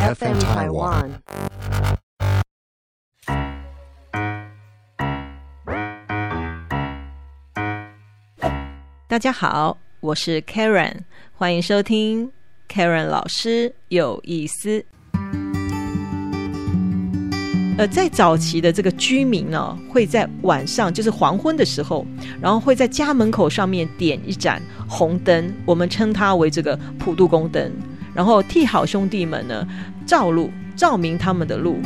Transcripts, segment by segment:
FM Taiwan。大家好，我是 Karen，欢迎收听 Karen 老师有意思。呃，在早期的这个居民呢，会在晚上，就是黄昏的时候，然后会在家门口上面点一盏红灯，我们称它为这个普渡宫灯，然后替好兄弟们呢照路，照明他们的路。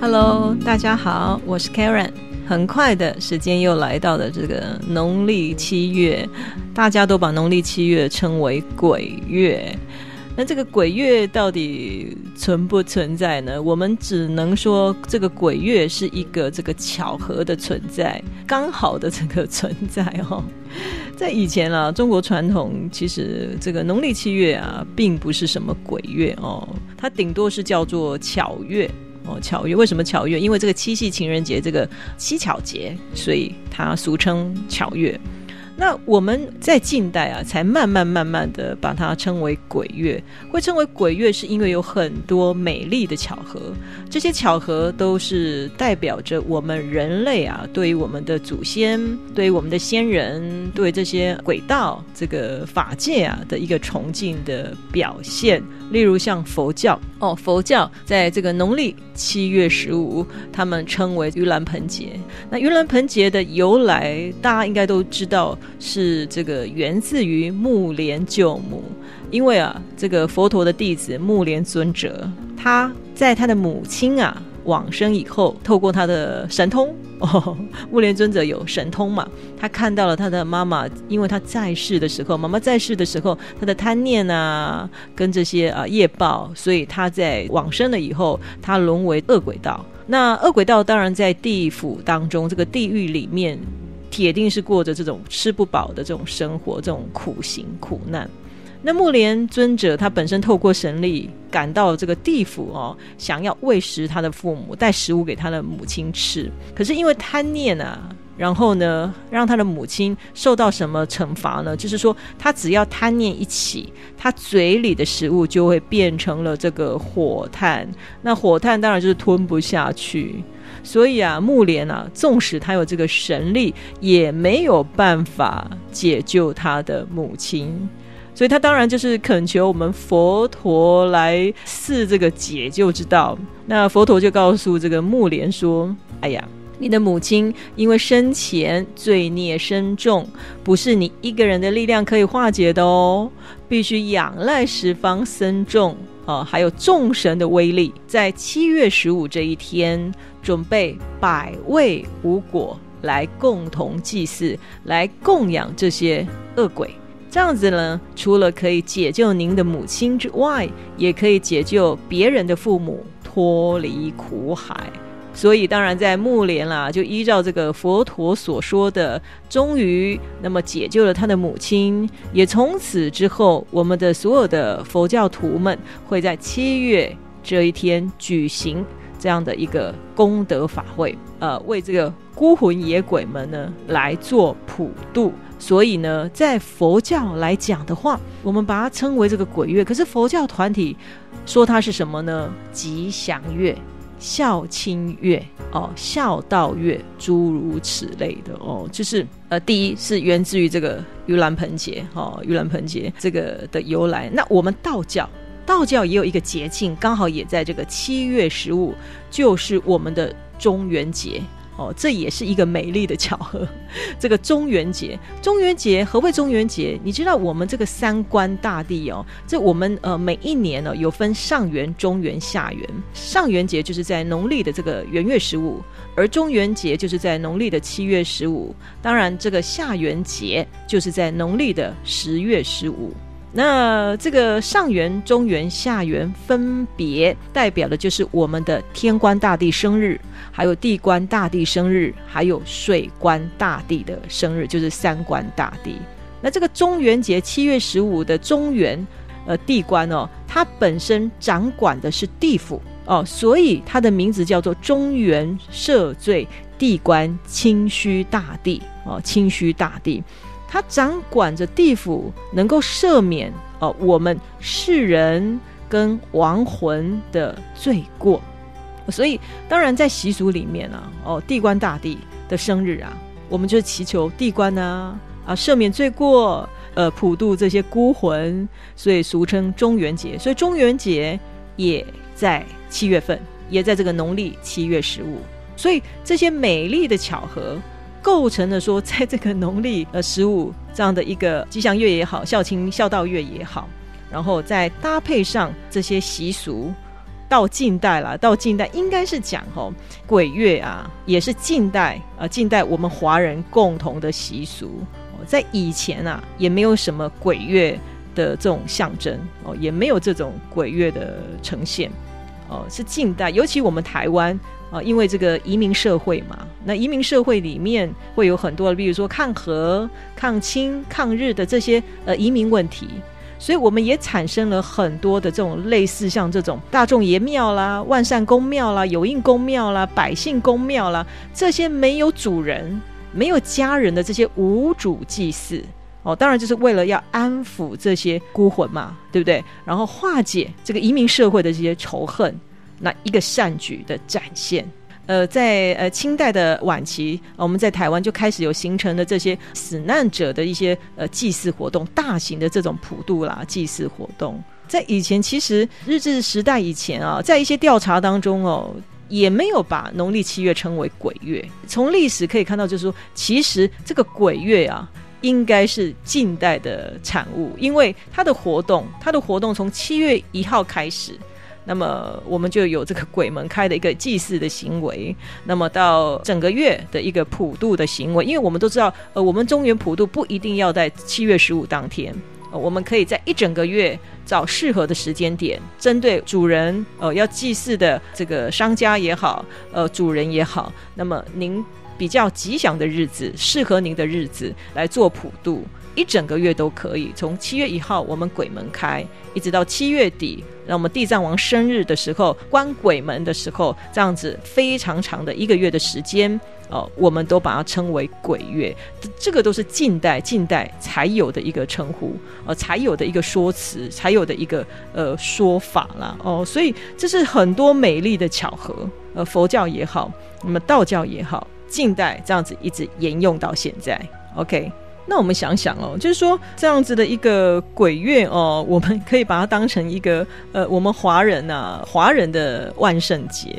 Hello，大家好，我是 Karen。很快的时间又来到了这个农历七月，大家都把农历七月称为鬼月。那这个鬼月到底存不存在呢？我们只能说，这个鬼月是一个这个巧合的存在，刚好的这个存在哦。在以前啊，中国传统其实这个农历七月啊，并不是什么鬼月哦，它顶多是叫做巧月。哦，巧月为什么巧月？因为这个七夕情人节，这个七巧节，所以它俗称巧月。那我们在近代啊，才慢慢慢慢的把它称为鬼月。会称为鬼月，是因为有很多美丽的巧合。这些巧合都是代表着我们人类啊，对于我们的祖先，对于我们的先人，对这些鬼道这个法界啊的一个崇敬的表现。例如像佛教哦，佛教在这个农历七月十五，他们称为盂兰盆节。那盂兰盆节的由来，大家应该都知道。是这个源自于木莲救母，因为啊，这个佛陀的弟子木莲尊者，他在他的母亲啊往生以后，透过他的神通，哦，木莲尊者有神通嘛，他看到了他的妈妈，因为他在世的时候，妈妈在世的时候，他的贪念啊，跟这些啊业报，所以他在往生了以后，他沦为恶鬼道。那恶鬼道当然在地府当中，这个地狱里面。铁定是过着这种吃不饱的这种生活，这种苦行苦难。那木莲尊者他本身透过神力赶到这个地府哦，想要喂食他的父母，带食物给他的母亲吃。可是因为贪念啊，然后呢，让他的母亲受到什么惩罚呢？就是说，他只要贪念一起，他嘴里的食物就会变成了这个火炭。那火炭当然就是吞不下去。所以啊，木莲啊，纵使他有这个神力，也没有办法解救他的母亲，所以他当然就是恳求我们佛陀来赐这个解救之道。那佛陀就告诉这个木莲说：“哎呀，你的母亲因为生前罪孽深重，不是你一个人的力量可以化解的哦，必须仰赖十方僧众。”哦，还有众神的威力，在七月十五这一天，准备百味五果来共同祭祀，来供养这些恶鬼。这样子呢，除了可以解救您的母亲之外，也可以解救别人的父母脱离苦海。所以，当然在木莲啦，就依照这个佛陀所说的，终于那么解救了他的母亲。也从此之后，我们的所有的佛教徒们会在七月这一天举行这样的一个功德法会，呃，为这个孤魂野鬼们呢来做普渡。所以呢，在佛教来讲的话，我们把它称为这个鬼月。可是佛教团体说它是什么呢？吉祥月。孝亲月哦，孝道月，诸如此类的哦，就是呃，第一是源自于这个盂兰盆节哦，盂兰盆节这个的由来。那我们道教，道教也有一个节庆，刚好也在这个七月十五，就是我们的中元节。哦，这也是一个美丽的巧合。这个中元节，中元节何谓中元节？你知道我们这个三官大帝哦，这我们呃每一年呢有分上元、中元、下元。上元节就是在农历的这个元月十五，而中元节就是在农历的七月十五。当然，这个下元节就是在农历的十月十五。那这个上元、中元、下元分别代表的就是我们的天官大帝生日，还有地官大帝生日，还有水官大帝的生日，就是三官大帝。那这个中元节七月十五的中元，呃，地官哦，它本身掌管的是地府哦，所以它的名字叫做中元赦罪地官清虚大帝哦，清虚大帝，他掌管着地府，能够赦免哦我们世人跟亡魂的罪过。所以，当然在习俗里面啊，哦，地官大帝的生日啊，我们就祈求地官啊啊赦免罪过，呃，普渡这些孤魂，所以俗称中元节。所以中元节也在七月份，也在这个农历七月十五。所以这些美丽的巧合，构成了说，在这个农历呃十五这样的一个吉祥月也好，孝亲孝道月也好，然后再搭配上这些习俗。到近代了，到近代应该是讲吼鬼月啊，也是近代呃近代我们华人共同的习俗。哦在以前啊，也没有什么鬼月的这种象征哦，也没有这种鬼月的呈现哦。是近代，尤其我们台湾啊，因为这个移民社会嘛，那移民社会里面会有很多，比如说抗核、抗清、抗日的这些呃移民问题。所以我们也产生了很多的这种类似像这种大众爷庙啦、万善公庙啦、有应公庙啦、百姓公庙啦，这些没有主人、没有家人的这些无主祭祀哦，当然就是为了要安抚这些孤魂嘛，对不对？然后化解这个移民社会的这些仇恨，那一个善举的展现。呃，在呃清代的晚期，我们在台湾就开始有形成的这些死难者的一些呃祭祀活动，大型的这种普渡啦祭祀活动。在以前，其实日治时代以前啊，在一些调查当中哦，也没有把农历七月称为鬼月。从历史可以看到，就是说，其实这个鬼月啊，应该是近代的产物，因为它的活动，它的活动从七月一号开始。那么我们就有这个鬼门开的一个祭祀的行为，那么到整个月的一个普渡的行为，因为我们都知道，呃，我们中原普渡不一定要在七月十五当天，我们可以在一整个月找适合的时间点，针对主人，呃，要祭祀的这个商家也好，呃，主人也好，那么您比较吉祥的日子，适合您的日子来做普渡。一整个月都可以，从七月一号我们鬼门开，一直到七月底，让我们地藏王生日的时候关鬼门的时候，这样子非常长的一个月的时间，哦，我们都把它称为鬼月。这个都是近代近代才有的一个称呼，呃，才有的一个说辞，才有的一个呃说法啦。哦，所以这是很多美丽的巧合，呃，佛教也好，那么道教也好，近代这样子一直沿用到现在。OK。那我们想想哦，就是说这样子的一个鬼月哦，我们可以把它当成一个呃，我们华人呐，华人的万圣节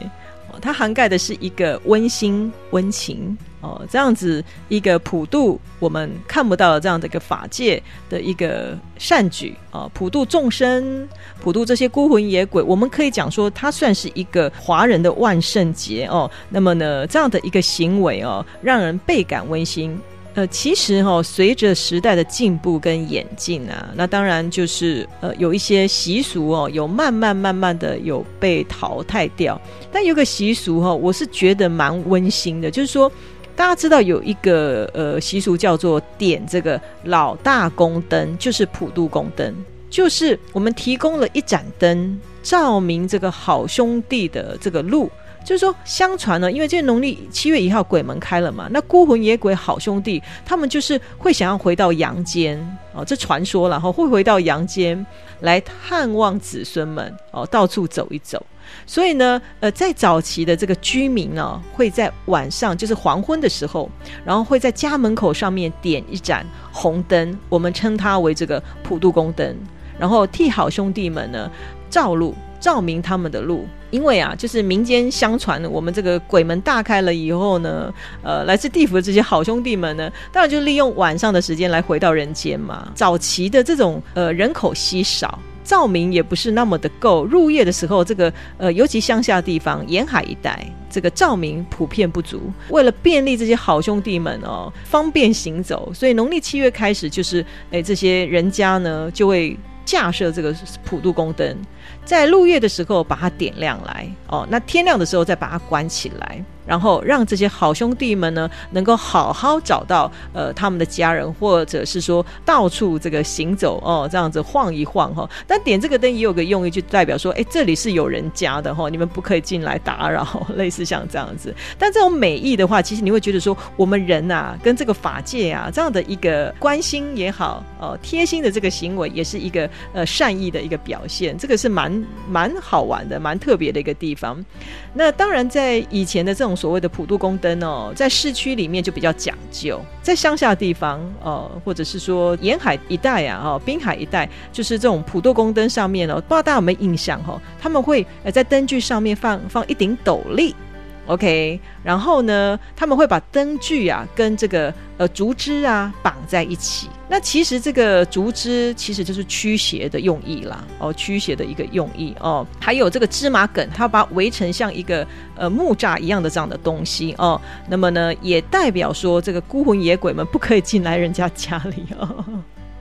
哦，它涵盖的是一个温馨温情哦，这样子一个普渡我们看不到的这样的一个法界的一个善举啊，普渡众生，普渡这些孤魂野鬼，我们可以讲说它算是一个华人的万圣节哦。那么呢，这样的一个行为哦，让人倍感温馨。呃，其实哈，随着时代的进步跟演进啊，那当然就是呃，有一些习俗哦，有慢慢慢慢的有被淘汰掉。但有个习俗哈，我是觉得蛮温馨的，就是说，大家知道有一个呃习俗叫做点这个老大宫灯，就是普渡宫灯，就是我们提供了一盏灯，照明这个好兄弟的这个路。就是说，相传呢，因为这农历七月一号鬼门开了嘛，那孤魂野鬼好兄弟，他们就是会想要回到阳间哦，这传说了哈，会回到阳间来探望子孙们哦，到处走一走。所以呢，呃，在早期的这个居民呢，会在晚上，就是黄昏的时候，然后会在家门口上面点一盏红灯，我们称它为这个普渡宫灯，然后替好兄弟们呢照路。照明他们的路，因为啊，就是民间相传，我们这个鬼门大开了以后呢，呃，来自地府的这些好兄弟们呢，当然就利用晚上的时间来回到人间嘛。早期的这种呃人口稀少，照明也不是那么的够，入夜的时候，这个呃尤其乡下地方、沿海一带，这个照明普遍不足。为了便利这些好兄弟们哦，方便行走，所以农历七月开始，就是哎这些人家呢就会架设这个普渡宫灯。在入夜的时候把它点亮来哦，那天亮的时候再把它关起来。然后让这些好兄弟们呢，能够好好找到呃他们的家人，或者是说到处这个行走哦，这样子晃一晃哈。但点这个灯也有个用意，就代表说，哎，这里是有人家的哈，你们不可以进来打扰，类似像这样子。但这种美意的话，其实你会觉得说，我们人呐，跟这个法界啊，这样的一个关心也好，哦，贴心的这个行为，也是一个呃善意的一个表现。这个是蛮蛮好玩的，蛮特别的一个地方。那当然，在以前的这种。所谓的普渡宫灯哦，在市区里面就比较讲究，在乡下地方哦，或者是说沿海一带啊，哦，滨海一带，就是这种普渡宫灯上面哦，不知道大家有没有印象哈？他们会呃在灯具上面放放一顶斗笠。OK，然后呢，他们会把灯具啊跟这个呃竹枝啊绑在一起。那其实这个竹枝其实就是驱邪的用意啦，哦，驱邪的一个用意哦。还有这个芝麻梗，它把围成像一个呃木栅一样的这样的东西哦。那么呢，也代表说这个孤魂野鬼们不可以进来人家家里哦。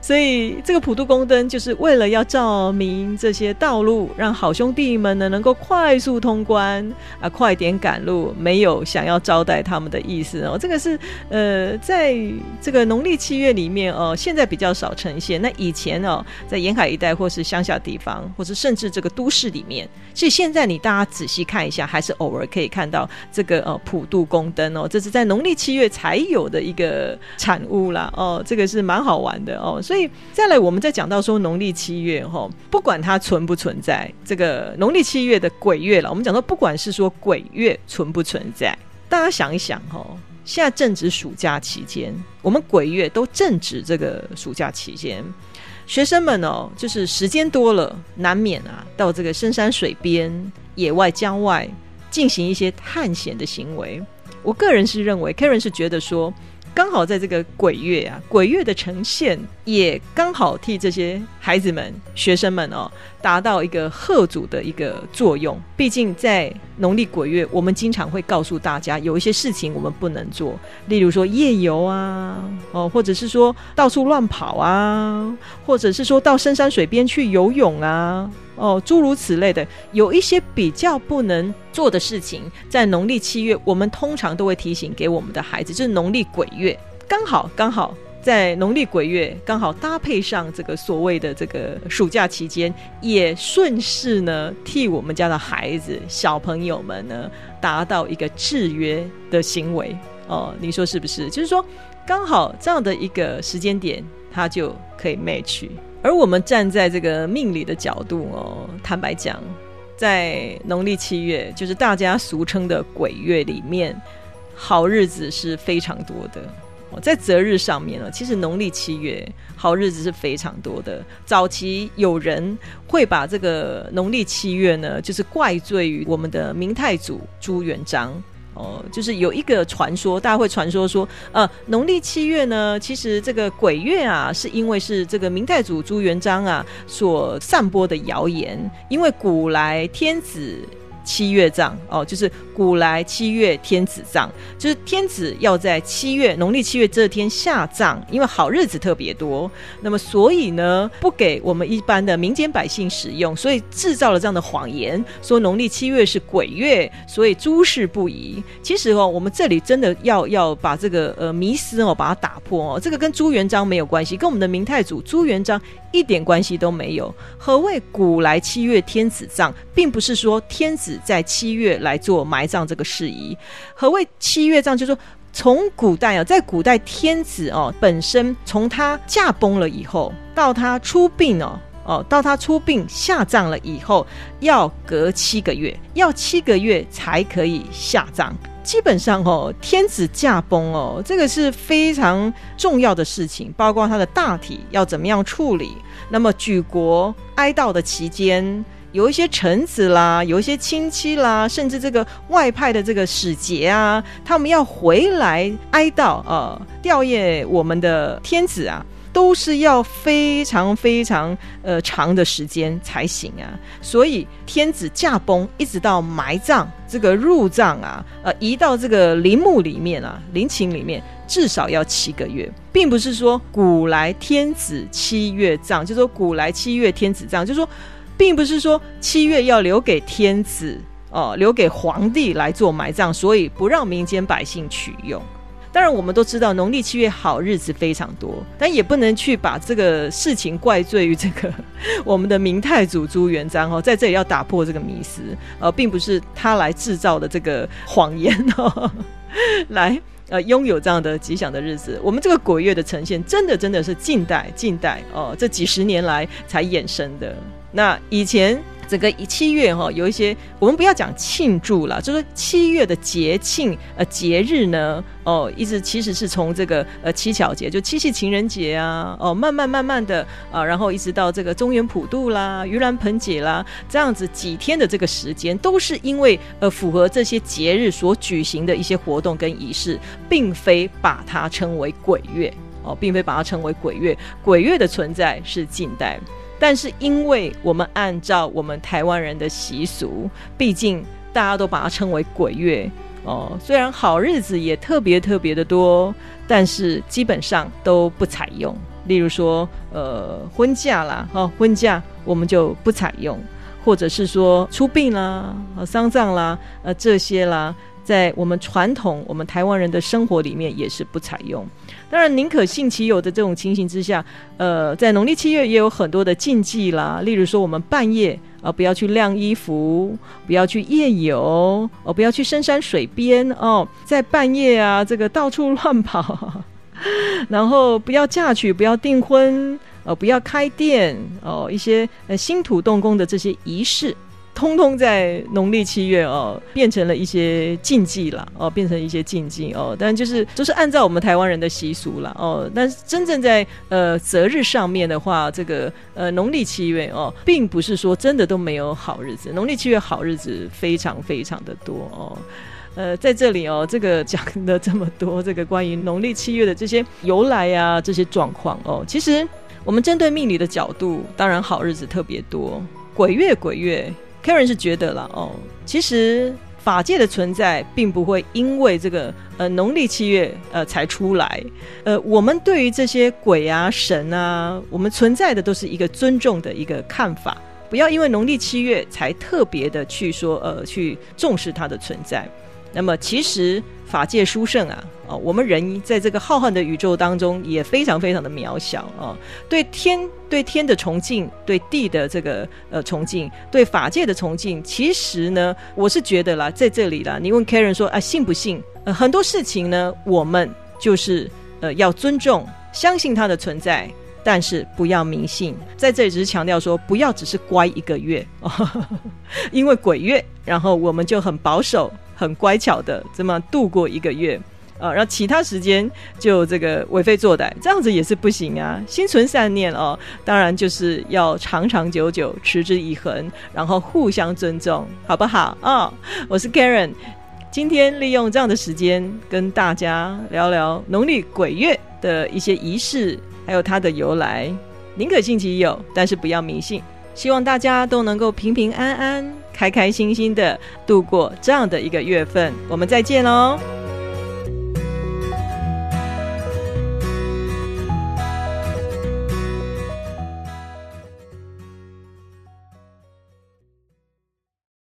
所以这个普渡宫灯就是为了要照明这些道路，让好兄弟们呢能够快速通关啊，快点赶路，没有想要招待他们的意思哦。这个是呃，在这个农历七月里面哦，现在比较少呈现。那以前哦，在沿海一带或是乡下地方，或是甚至这个都市里面，其实现在你大家仔细看一下，还是偶尔可以看到这个呃普渡宫灯哦，这是在农历七月才有的一个产物啦哦，这个是蛮好玩的哦，所以。所以再来，我们再讲到说农历七月哈，不管它存不存在这个农历七月的鬼月了，我们讲到不管是说鬼月存不存在，大家想一想哈，现在正值暑假期间，我们鬼月都正值这个暑假期间，学生们哦，就是时间多了，难免啊到这个深山水边、野外郊外进行一些探险的行为。我个人是认为，Karen 是觉得说。刚好在这个鬼月啊，鬼月的呈现也刚好替这些孩子们、学生们哦，达到一个贺祖的一个作用。毕竟在农历鬼月，我们经常会告诉大家，有一些事情我们不能做，例如说夜游啊，哦，或者是说到处乱跑啊，或者是说到深山水边去游泳啊。哦，诸如此类的，有一些比较不能做的事情，在农历七月，我们通常都会提醒给我们的孩子，就是农历鬼月，刚好刚好在农历鬼月，刚好搭配上这个所谓的这个暑假期间，也顺势呢，替我们家的孩子、小朋友们呢，达到一个制约的行为。哦，你说是不是？就是说，刚好这样的一个时间点，它就可以 match。而我们站在这个命理的角度哦，坦白讲，在农历七月，就是大家俗称的鬼月里面，好日子是非常多的。在择日上面呢，其实农历七月好日子是非常多的。早期有人会把这个农历七月呢，就是怪罪于我们的明太祖朱元璋。哦，就是有一个传说，大家会传说说，呃，农历七月呢，其实这个鬼月啊，是因为是这个明太祖朱元璋啊所散播的谣言，因为古来天子。七月葬哦，就是古来七月天子葬，就是天子要在七月农历七月这天下葬，因为好日子特别多。那么所以呢，不给我们一般的民间百姓使用，所以制造了这样的谎言，说农历七月是鬼月，所以诸事不宜。其实哦，我们这里真的要要把这个呃迷思哦把它打破哦，这个跟朱元璋没有关系，跟我们的明太祖朱元璋。一点关系都没有。何谓古来七月天子葬，并不是说天子在七月来做埋葬这个事宜。何谓七月葬，就是说从古代啊，在古代天子哦本身从他驾崩了以后，到他出殡哦哦，到他出殡下葬了以后，要隔七个月，要七个月才可以下葬。基本上哦，天子驾崩哦，这个是非常重要的事情，包括他的大体要怎么样处理。那么举国哀悼的期间，有一些臣子啦，有一些亲戚啦，甚至这个外派的这个使节啊，他们要回来哀悼呃，吊唁我们的天子啊。都是要非常非常呃长的时间才行啊，所以天子驾崩一直到埋葬这个入葬啊，呃移到这个陵墓里面啊，陵寝里面至少要七个月，并不是说古来天子七月葬，就说古来七月天子葬，就说并不是说七月要留给天子。哦，留给皇帝来做埋葬，所以不让民间百姓取用。当然，我们都知道农历七月好日子非常多，但也不能去把这个事情怪罪于这个 我们的明太祖朱元璋哦，在这里要打破这个迷思，呃，并不是他来制造的这个谎言哦，来呃拥有这样的吉祥的日子。我们这个鬼月的呈现，真的真的是近代近代哦，这几十年来才衍生的。那以前。整个七月哈，有一些我们不要讲庆祝了，就是七月的节庆呃节日呢，哦，一直其实是从这个呃七巧节，就七夕情人节啊，哦，慢慢慢慢的啊，然后一直到这个中原普渡啦、盂兰盆节啦，这样子几天的这个时间，都是因为呃符合这些节日所举行的一些活动跟仪式，并非把它称为鬼月哦，并非把它称为鬼月，鬼月的存在是近代。但是，因为我们按照我们台湾人的习俗，毕竟大家都把它称为鬼月哦。虽然好日子也特别特别的多，但是基本上都不采用。例如说，呃，婚嫁啦，哈，婚嫁我们就不采用，或者是说出殡啦、丧葬啦，呃，这些啦。在我们传统我们台湾人的生活里面也是不采用。当然，宁可信其有的这种情形之下，呃，在农历七月也有很多的禁忌啦。例如说，我们半夜啊不要去晾衣服，不要去夜游，哦不要去深山水边哦，在半夜啊这个到处乱跑，然后不要嫁娶，不要订婚，呃不要开店哦，一些呃新土动工的这些仪式。通通在农历七月哦，变成了一些禁忌了哦，变成一些禁忌哦。但就是都是按照我们台湾人的习俗了哦。但是真正在呃择日上面的话，这个呃农历七月哦，并不是说真的都没有好日子。农历七月好日子非常非常的多哦。呃，在这里哦，这个讲的这么多，这个关于农历七月的这些由来啊，这些状况哦，其实我们针对命理的角度，当然好日子特别多，鬼月鬼月。Karen 是觉得了哦，其实法界的存在并不会因为这个呃农历七月呃才出来，呃，我们对于这些鬼啊神啊，我们存在的都是一个尊重的一个看法，不要因为农历七月才特别的去说呃去重视它的存在。那么其实法界殊胜啊。哦，我们人在这个浩瀚的宇宙当中也非常非常的渺小啊！对天对天的崇敬，对地的这个呃崇敬，对法界的崇敬，其实呢，我是觉得啦，在这里啦，你问 Karen 说啊，信不信？呃，很多事情呢，我们就是呃要尊重、相信它的存在，但是不要迷信。在这里只是强调说，不要只是乖一个月，因为鬼月，然后我们就很保守、很乖巧的这么度过一个月。啊，然后其他时间就这个为非作歹，这样子也是不行啊。心存善念哦，当然就是要长长久久、持之以恒，然后互相尊重，好不好啊？我是 Karen，今天利用这样的时间跟大家聊聊农历鬼月的一些仪式，还有它的由来。宁可信其有，但是不要迷信。希望大家都能够平平安安、开开心心的度过这样的一个月份。我们再见喽！